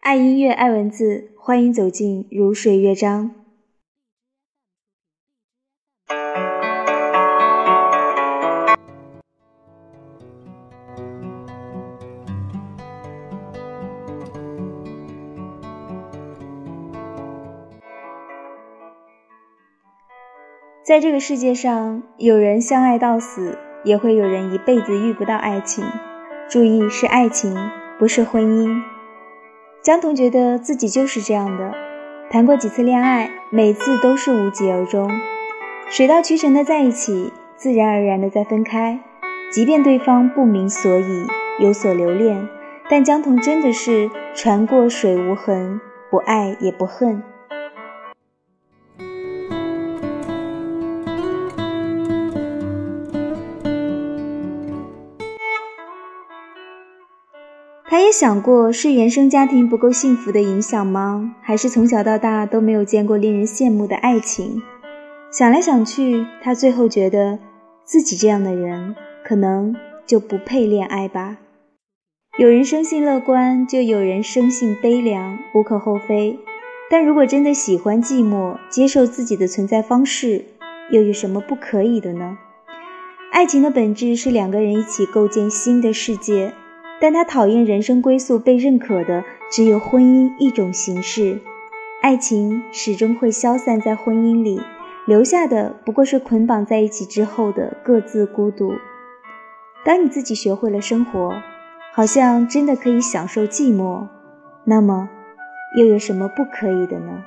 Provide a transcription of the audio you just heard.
爱音乐，爱文字，欢迎走进如水乐章。在这个世界上，有人相爱到死，也会有人一辈子遇不到爱情。注意，是爱情，不是婚姻。江童觉得自己就是这样的，谈过几次恋爱，每次都是无疾而终，水到渠成的在一起，自然而然的再分开。即便对方不明所以，有所留恋，但江童真的是船过水无痕，不爱也不恨。他也想过是原生家庭不够幸福的影响吗？还是从小到大都没有见过令人羡慕的爱情？想来想去，他最后觉得自己这样的人可能就不配恋爱吧。有人生性乐观，就有人生性悲凉，无可厚非。但如果真的喜欢寂寞，接受自己的存在方式，又有什么不可以的呢？爱情的本质是两个人一起构建新的世界。但他讨厌人生归宿被认可的只有婚姻一种形式，爱情始终会消散在婚姻里，留下的不过是捆绑在一起之后的各自孤独。当你自己学会了生活，好像真的可以享受寂寞，那么又有什么不可以的呢？